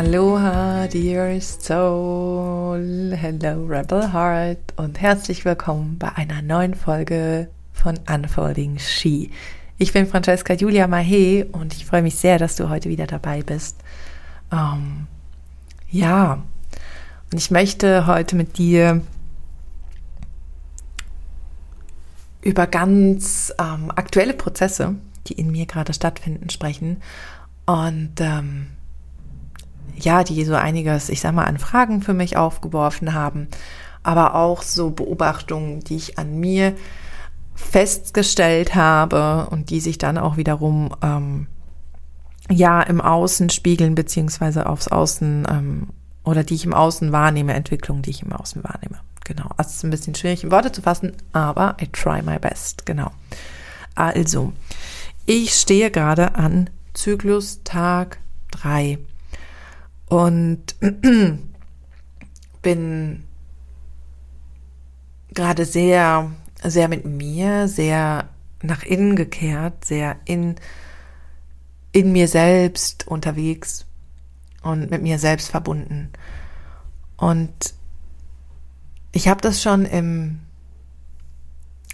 Aloha, dear soul. Hello, Rebel Heart. Und herzlich willkommen bei einer neuen Folge von Unfolding She. Ich bin Francesca Julia Mahe und ich freue mich sehr, dass du heute wieder dabei bist. Ähm, ja, und ich möchte heute mit dir über ganz ähm, aktuelle Prozesse, die in mir gerade stattfinden, sprechen. Und ähm, ja, die so einiges, ich sag mal, an Fragen für mich aufgeworfen haben, aber auch so Beobachtungen, die ich an mir festgestellt habe und die sich dann auch wiederum ähm, ja im Außen spiegeln, beziehungsweise aufs Außen ähm, oder die ich im Außen wahrnehme, Entwicklung, die ich im Außen wahrnehme. Genau. Also es ist ein bisschen schwierig in Worte zu fassen, aber I try my best. Genau. Also, ich stehe gerade an Zyklus Tag 3 und bin gerade sehr, sehr mit mir, sehr nach innen gekehrt, sehr in, in mir selbst unterwegs und mit mir selbst verbunden. Und ich habe das schon im,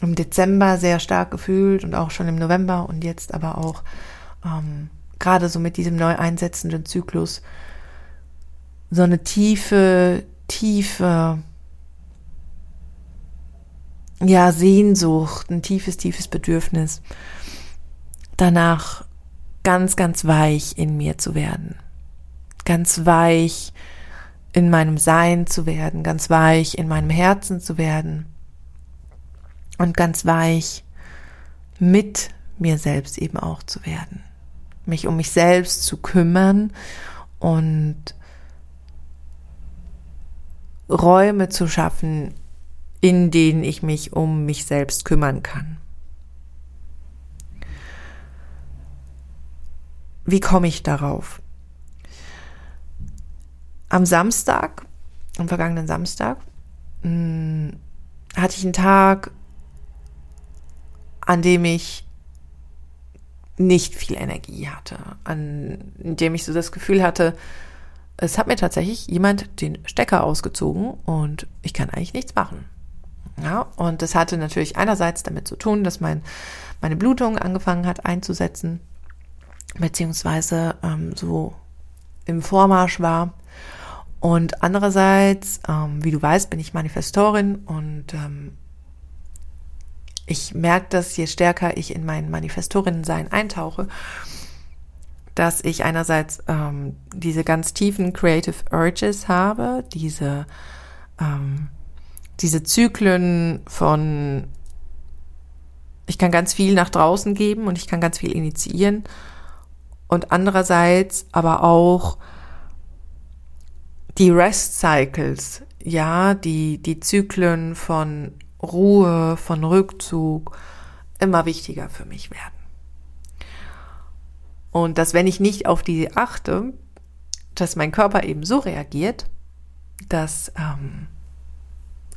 im Dezember sehr stark gefühlt und auch schon im November und jetzt aber auch ähm, gerade so mit diesem neu einsetzenden Zyklus so eine tiefe, tiefe, ja, Sehnsucht, ein tiefes, tiefes Bedürfnis danach ganz, ganz weich in mir zu werden. Ganz weich in meinem Sein zu werden, ganz weich in meinem Herzen zu werden und ganz weich mit mir selbst eben auch zu werden. Mich um mich selbst zu kümmern und Räume zu schaffen, in denen ich mich um mich selbst kümmern kann. Wie komme ich darauf? Am Samstag, am vergangenen Samstag, hm, hatte ich einen Tag, an dem ich nicht viel Energie hatte, an dem ich so das Gefühl hatte, es hat mir tatsächlich jemand den Stecker ausgezogen und ich kann eigentlich nichts machen. Ja, und das hatte natürlich einerseits damit zu tun, dass mein, meine Blutung angefangen hat einzusetzen, beziehungsweise ähm, so im Vormarsch war. Und andererseits, ähm, wie du weißt, bin ich Manifestorin und ähm, ich merke das, je stärker ich in mein Manifestorinnensein eintauche, dass ich einerseits ähm, diese ganz tiefen Creative Urges habe, diese, ähm, diese Zyklen von, ich kann ganz viel nach draußen geben und ich kann ganz viel initiieren und andererseits aber auch die Rest Cycles, ja, die, die Zyklen von Ruhe, von Rückzug immer wichtiger für mich werden. Und dass wenn ich nicht auf die achte, dass mein Körper eben so reagiert, dass ähm,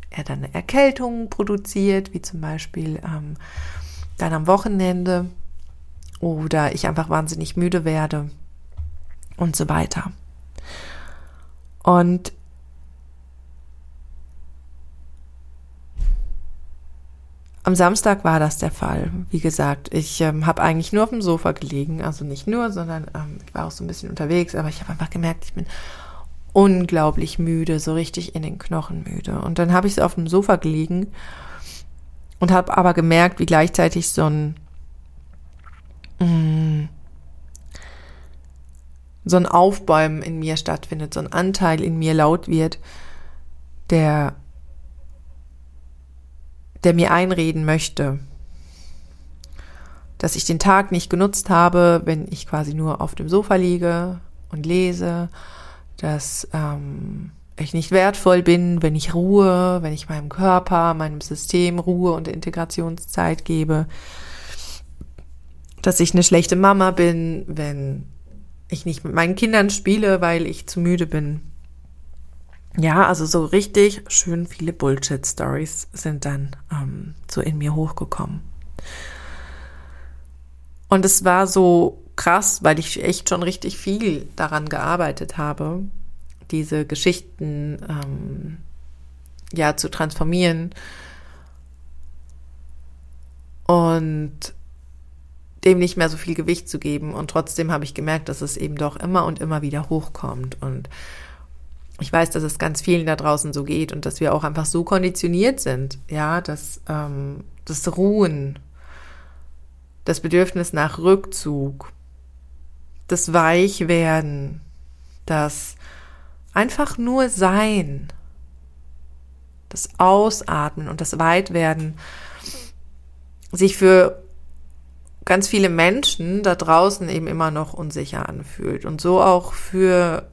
er dann eine Erkältung produziert, wie zum Beispiel ähm, dann am Wochenende, oder ich einfach wahnsinnig müde werde und so weiter. Und Am Samstag war das der Fall. Wie gesagt, ich ähm, habe eigentlich nur auf dem Sofa gelegen. Also nicht nur, sondern ähm, ich war auch so ein bisschen unterwegs. Aber ich habe einfach gemerkt, ich bin unglaublich müde, so richtig in den Knochen müde. Und dann habe ich so auf dem Sofa gelegen und habe aber gemerkt, wie gleichzeitig so ein mm, so ein Aufbäumen in mir stattfindet, so ein Anteil in mir laut wird, der der mir einreden möchte, dass ich den Tag nicht genutzt habe, wenn ich quasi nur auf dem Sofa liege und lese, dass ähm, ich nicht wertvoll bin, wenn ich Ruhe, wenn ich meinem Körper, meinem System Ruhe und Integrationszeit gebe, dass ich eine schlechte Mama bin, wenn ich nicht mit meinen Kindern spiele, weil ich zu müde bin. Ja, also so richtig schön viele Bullshit-Stories sind dann ähm, so in mir hochgekommen. Und es war so krass, weil ich echt schon richtig viel daran gearbeitet habe, diese Geschichten ähm, ja zu transformieren und dem nicht mehr so viel Gewicht zu geben. Und trotzdem habe ich gemerkt, dass es eben doch immer und immer wieder hochkommt. Und ich weiß, dass es ganz vielen da draußen so geht und dass wir auch einfach so konditioniert sind, ja, dass ähm, das Ruhen, das Bedürfnis nach Rückzug, das Weichwerden, das einfach nur Sein, das Ausatmen und das Weitwerden sich für ganz viele Menschen da draußen eben immer noch unsicher anfühlt und so auch für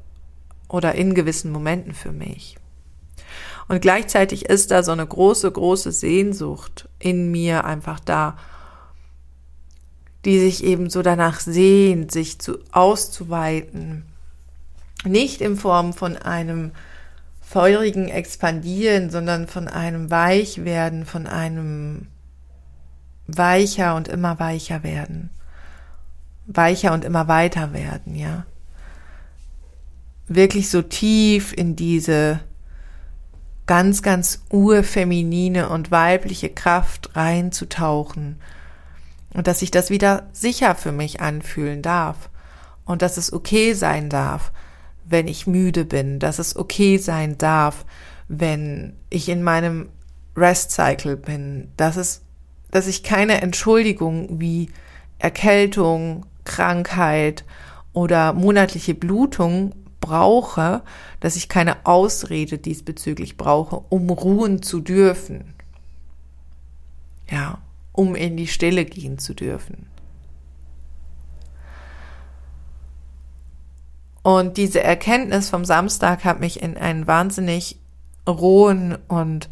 oder in gewissen Momenten für mich. Und gleichzeitig ist da so eine große, große Sehnsucht in mir einfach da, die sich eben so danach sehnt, sich zu, auszuweiten. Nicht in Form von einem feurigen Expandieren, sondern von einem Weichwerden, von einem weicher und immer weicher werden. Weicher und immer weiter werden, ja wirklich so tief in diese ganz, ganz urfeminine und weibliche Kraft reinzutauchen. Und dass sich das wieder sicher für mich anfühlen darf. Und dass es okay sein darf, wenn ich müde bin, dass es okay sein darf, wenn ich in meinem Rest Cycle bin, dass es, dass ich keine Entschuldigung wie Erkältung, Krankheit oder monatliche Blutung brauche, dass ich keine Ausrede diesbezüglich brauche, um ruhen zu dürfen. Ja, um in die Stille gehen zu dürfen. Und diese Erkenntnis vom Samstag hat mich in einen wahnsinnig rohen und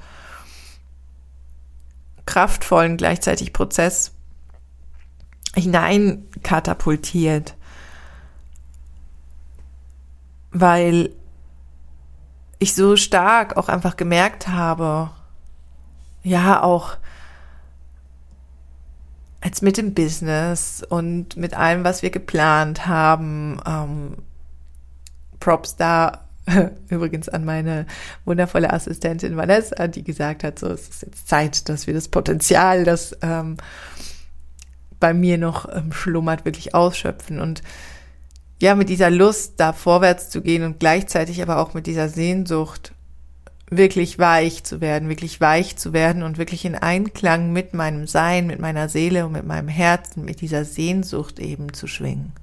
kraftvollen gleichzeitig Prozess hineinkatapultiert weil ich so stark auch einfach gemerkt habe, ja, auch als mit dem Business und mit allem, was wir geplant haben, ähm, Props da übrigens an meine wundervolle Assistentin Vanessa, die gesagt hat, so es ist jetzt Zeit, dass wir das Potenzial, das ähm, bei mir noch ähm, schlummert, wirklich ausschöpfen. Und ja, mit dieser Lust, da vorwärts zu gehen und gleichzeitig aber auch mit dieser Sehnsucht, wirklich weich zu werden, wirklich weich zu werden und wirklich in Einklang mit meinem Sein, mit meiner Seele und mit meinem Herzen, mit dieser Sehnsucht eben zu schwingen.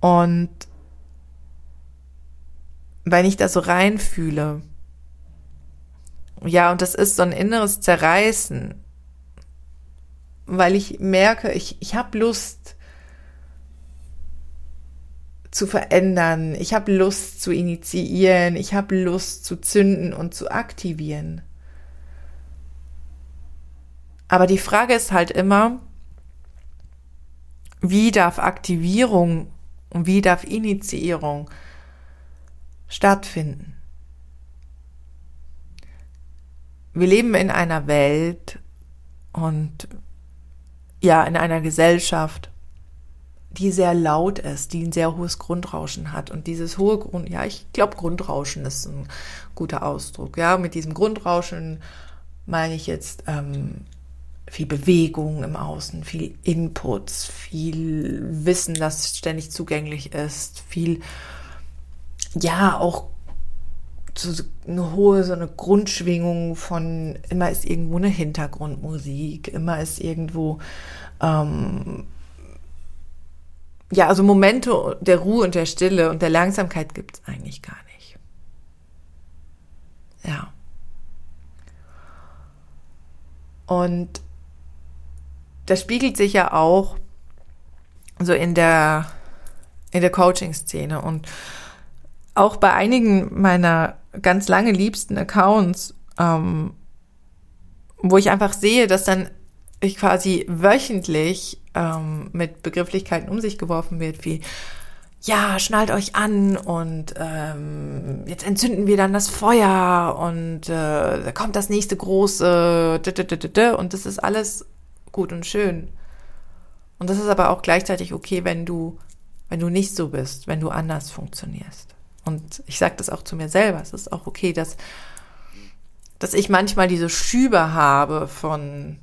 Und wenn ich da so reinfühle, ja, und das ist so ein inneres Zerreißen, weil ich merke, ich, ich habe Lust zu verändern, ich habe Lust zu initiieren, ich habe Lust zu zünden und zu aktivieren. Aber die Frage ist halt immer, wie darf Aktivierung und wie darf Initiierung stattfinden? Wir leben in einer Welt und ja, in einer Gesellschaft, die sehr laut ist, die ein sehr hohes Grundrauschen hat. Und dieses hohe Grund, ja, ich glaube, Grundrauschen ist ein guter Ausdruck. Ja, mit diesem Grundrauschen meine ich jetzt ähm, viel Bewegung im Außen, viel Inputs, viel Wissen, das ständig zugänglich ist, viel, ja, auch so eine hohe, so eine Grundschwingung von immer ist irgendwo eine Hintergrundmusik, immer ist irgendwo ähm, ja, also Momente der Ruhe und der Stille und der Langsamkeit gibt es eigentlich gar nicht. Ja. Und das spiegelt sich ja auch so in der in der Coaching-Szene und auch bei einigen meiner ganz lange liebsten Accounts, ähm, wo ich einfach sehe, dass dann ich quasi wöchentlich ähm, mit Begrifflichkeiten um sich geworfen wird, wie ja, schnallt euch an und ähm, jetzt entzünden wir dann das Feuer und äh, da kommt das nächste große und das ist alles gut und schön. Und das ist aber auch gleichzeitig okay, wenn du, wenn du nicht so bist, wenn du anders funktionierst. Und ich sage das auch zu mir selber. Es ist auch okay, dass, dass ich manchmal diese Schübe habe von,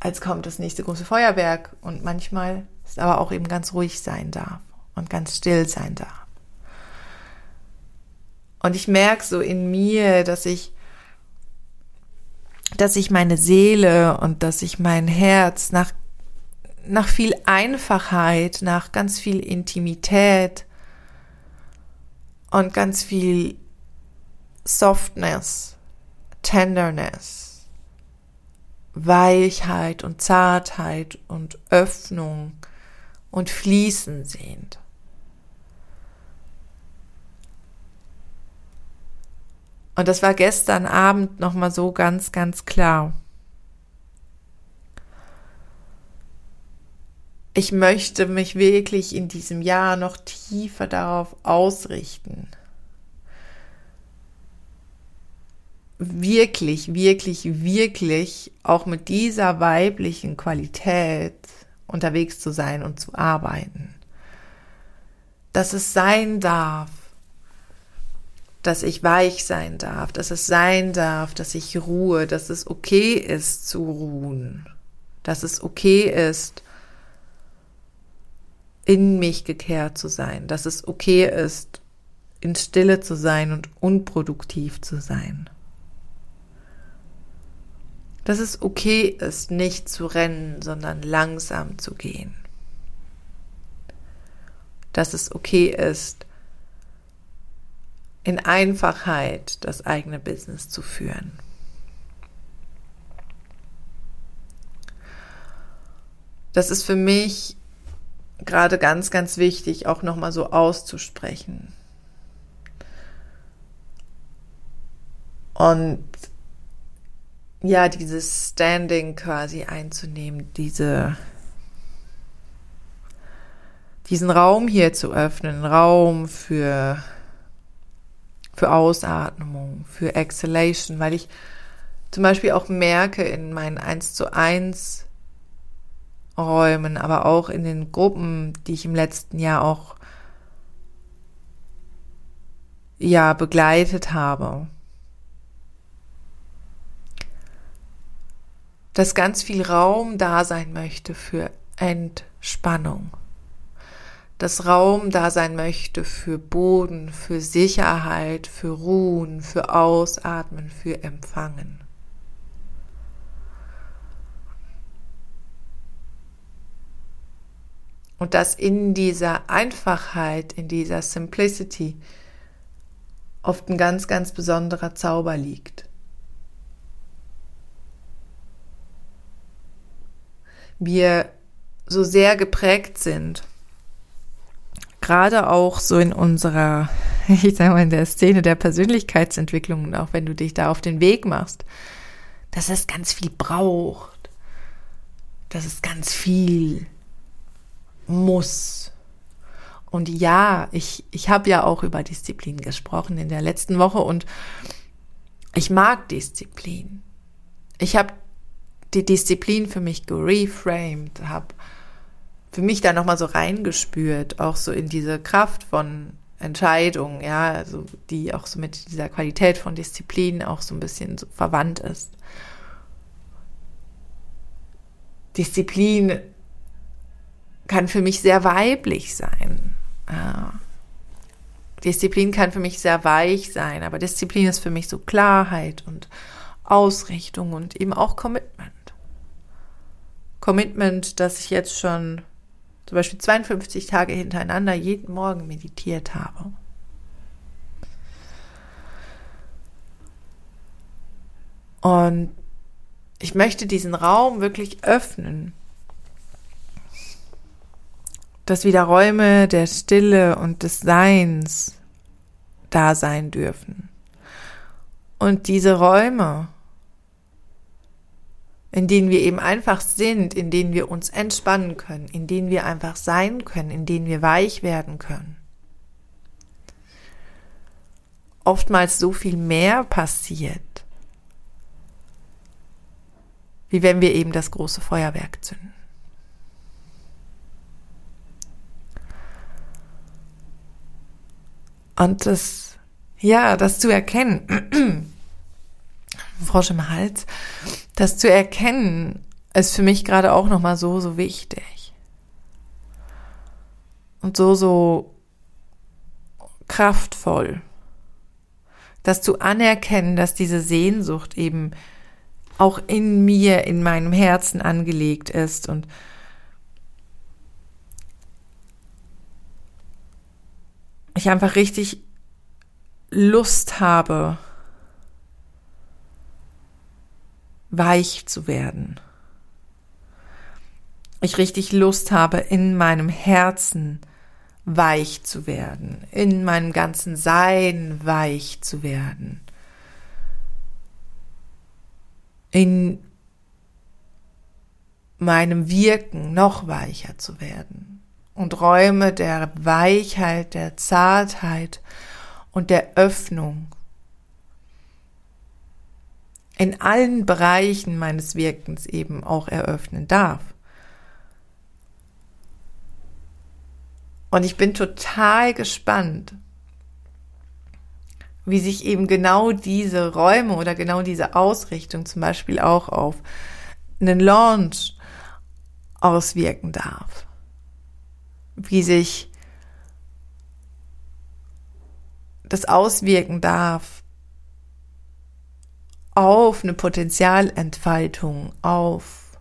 als kommt das nächste große Feuerwerk. Und manchmal ist aber auch eben ganz ruhig sein darf und ganz still sein darf. Und ich merke so in mir, dass ich, dass ich meine Seele und dass ich mein Herz nach, nach viel Einfachheit, nach ganz viel Intimität und ganz viel Softness, Tenderness, Weichheit und Zartheit und Öffnung und Fließen sehnt. Und das war gestern Abend nochmal so ganz, ganz klar. Ich möchte mich wirklich in diesem Jahr noch tiefer darauf ausrichten. Wirklich, wirklich, wirklich auch mit dieser weiblichen Qualität unterwegs zu sein und zu arbeiten. Dass es sein darf, dass ich weich sein darf, dass es sein darf, dass ich ruhe, dass es okay ist zu ruhen, dass es okay ist, in mich gekehrt zu sein, dass es okay ist, in Stille zu sein und unproduktiv zu sein. Dass es okay ist, nicht zu rennen, sondern langsam zu gehen. Dass es okay ist, in Einfachheit das eigene Business zu führen. Das ist für mich gerade ganz, ganz wichtig, auch nochmal so auszusprechen. Und ja, dieses Standing quasi einzunehmen, diese, diesen Raum hier zu öffnen, Raum für für Ausatmung, für Exhalation, weil ich zum Beispiel auch merke in meinen 1 zu 1 Räumen, aber auch in den Gruppen, die ich im letzten Jahr auch ja begleitet habe, dass ganz viel Raum da sein möchte für Entspannung dass Raum da sein möchte für Boden, für Sicherheit, für Ruhen, für Ausatmen, für Empfangen. Und dass in dieser Einfachheit, in dieser Simplicity oft ein ganz, ganz besonderer Zauber liegt. Wir so sehr geprägt sind gerade auch so in unserer, ich sage mal, in der Szene der Persönlichkeitsentwicklung auch wenn du dich da auf den Weg machst, dass es ganz viel braucht, dass es ganz viel muss. Und ja, ich, ich habe ja auch über Disziplin gesprochen in der letzten Woche und ich mag Disziplin. Ich habe die Disziplin für mich gereframed, habe für mich da nochmal so reingespürt, auch so in diese Kraft von Entscheidungen, ja, also die auch so mit dieser Qualität von Disziplin auch so ein bisschen so verwandt ist. Disziplin kann für mich sehr weiblich sein. Disziplin kann für mich sehr weich sein, aber Disziplin ist für mich so Klarheit und Ausrichtung und eben auch Commitment. Commitment, dass ich jetzt schon zum Beispiel 52 Tage hintereinander jeden Morgen meditiert habe. Und ich möchte diesen Raum wirklich öffnen, dass wieder Räume der Stille und des Seins da sein dürfen. Und diese Räume in denen wir eben einfach sind, in denen wir uns entspannen können, in denen wir einfach sein können, in denen wir weich werden können. Oftmals so viel mehr passiert, wie wenn wir eben das große Feuerwerk zünden. Und das, ja, das zu erkennen, Frosch im Hals, das zu erkennen, ist für mich gerade auch nochmal so, so wichtig. Und so, so kraftvoll. Das zu anerkennen, dass diese Sehnsucht eben auch in mir, in meinem Herzen angelegt ist und ich einfach richtig Lust habe, weich zu werden. Ich richtig Lust habe, in meinem Herzen weich zu werden, in meinem ganzen Sein weich zu werden, in meinem Wirken noch weicher zu werden und Räume der Weichheit, der Zartheit und der Öffnung in allen Bereichen meines Wirkens eben auch eröffnen darf. Und ich bin total gespannt, wie sich eben genau diese Räume oder genau diese Ausrichtung zum Beispiel auch auf einen Launch auswirken darf. Wie sich das auswirken darf auf eine Potenzialentfaltung, auf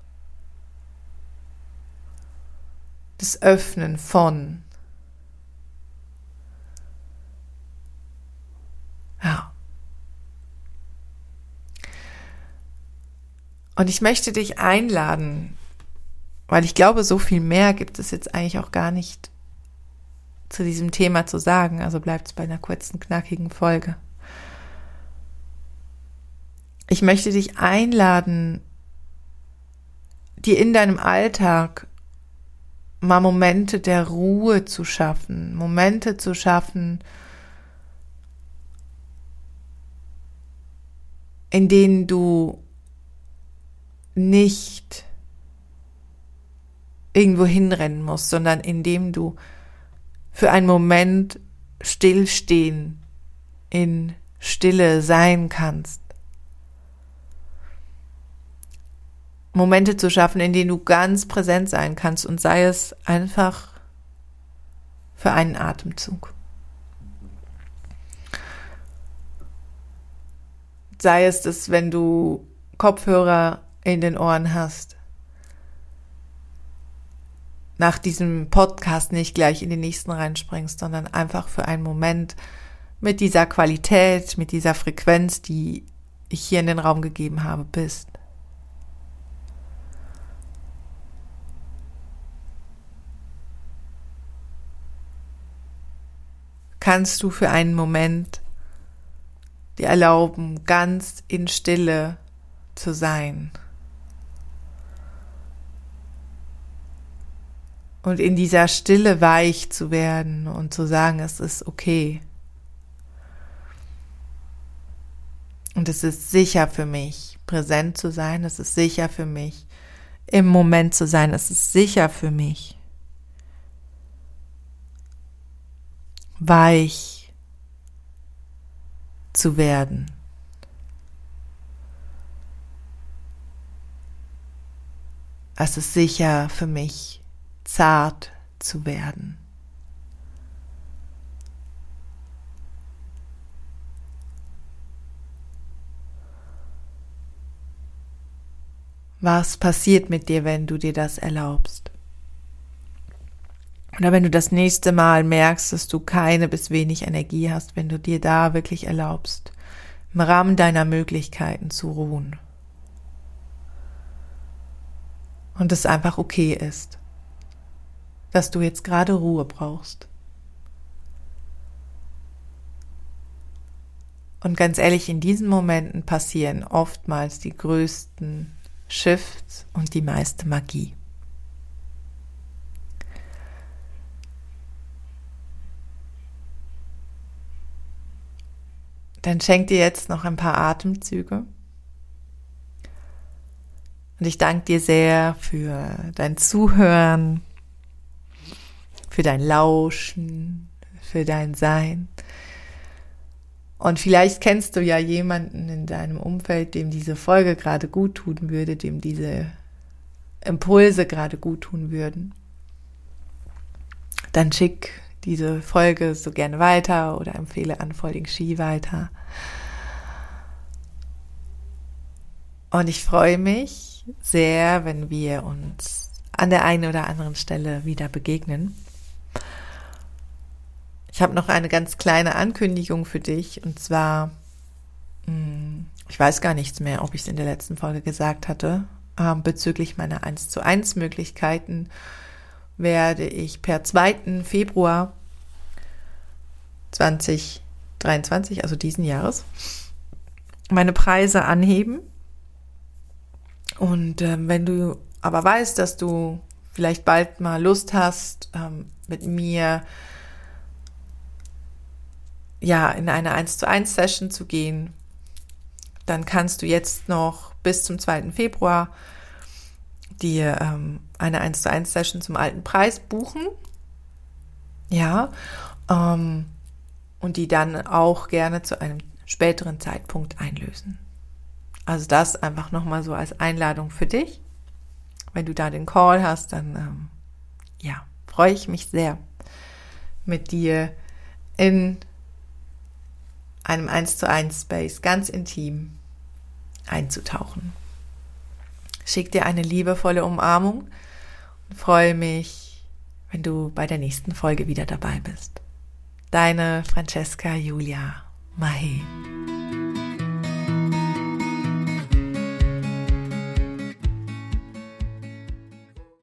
das Öffnen von Ja. Und ich möchte dich einladen, weil ich glaube, so viel mehr gibt es jetzt eigentlich auch gar nicht zu diesem Thema zu sagen. Also bleibt es bei einer kurzen, knackigen Folge. Ich möchte dich einladen, dir in deinem Alltag mal Momente der Ruhe zu schaffen, Momente zu schaffen, in denen du nicht irgendwo hinrennen musst, sondern in dem du für einen Moment stillstehen, in Stille sein kannst. Momente zu schaffen, in denen du ganz präsent sein kannst und sei es einfach für einen Atemzug. Sei es, dass wenn du Kopfhörer in den Ohren hast, nach diesem Podcast nicht gleich in den nächsten reinspringst, sondern einfach für einen Moment mit dieser Qualität, mit dieser Frequenz, die ich hier in den Raum gegeben habe, bist. Kannst du für einen Moment die erlauben, ganz in Stille zu sein. Und in dieser Stille weich zu werden und zu sagen, es ist okay. Und es ist sicher für mich, präsent zu sein. Es ist sicher für mich, im Moment zu sein. Es ist sicher für mich, weich zu werden. Es ist sicher für mich, zart zu werden. Was passiert mit dir, wenn du dir das erlaubst? Oder wenn du das nächste Mal merkst, dass du keine bis wenig Energie hast, wenn du dir da wirklich erlaubst, im Rahmen deiner Möglichkeiten zu ruhen. Und es einfach okay ist, dass du jetzt gerade Ruhe brauchst. Und ganz ehrlich, in diesen Momenten passieren oftmals die größten Shifts und die meiste Magie. Dann schenk dir jetzt noch ein paar Atemzüge. Und ich danke dir sehr für dein Zuhören, für dein Lauschen, für dein Sein. Und vielleicht kennst du ja jemanden in deinem Umfeld, dem diese Folge gerade gut tun würde, dem diese Impulse gerade gut tun würden. Dann schick diese Folge so gerne weiter oder empfehle Unfolding Ski weiter. Und ich freue mich sehr, wenn wir uns an der einen oder anderen Stelle wieder begegnen. Ich habe noch eine ganz kleine Ankündigung für dich und zwar, hm, ich weiß gar nichts mehr, ob ich es in der letzten Folge gesagt hatte, ähm, bezüglich meiner 1 zu 1 Möglichkeiten werde ich per 2. Februar 2023, also diesen Jahres, meine Preise anheben. Und ähm, wenn du aber weißt, dass du vielleicht bald mal Lust hast, ähm, mit mir ja, in eine 1 zu 1 Session zu gehen, dann kannst du jetzt noch bis zum 2. Februar dir ähm, eine 1 zu 1 Session zum alten Preis buchen. Ja, ähm, und die dann auch gerne zu einem späteren Zeitpunkt einlösen. Also das einfach nochmal so als Einladung für dich. Wenn du da den Call hast, dann ähm, ja, freue ich mich sehr, mit dir in einem 1 zu 1 Space ganz intim einzutauchen. Schick dir eine liebevolle Umarmung und freue mich, wenn du bei der nächsten Folge wieder dabei bist. Deine Francesca Julia Mahe.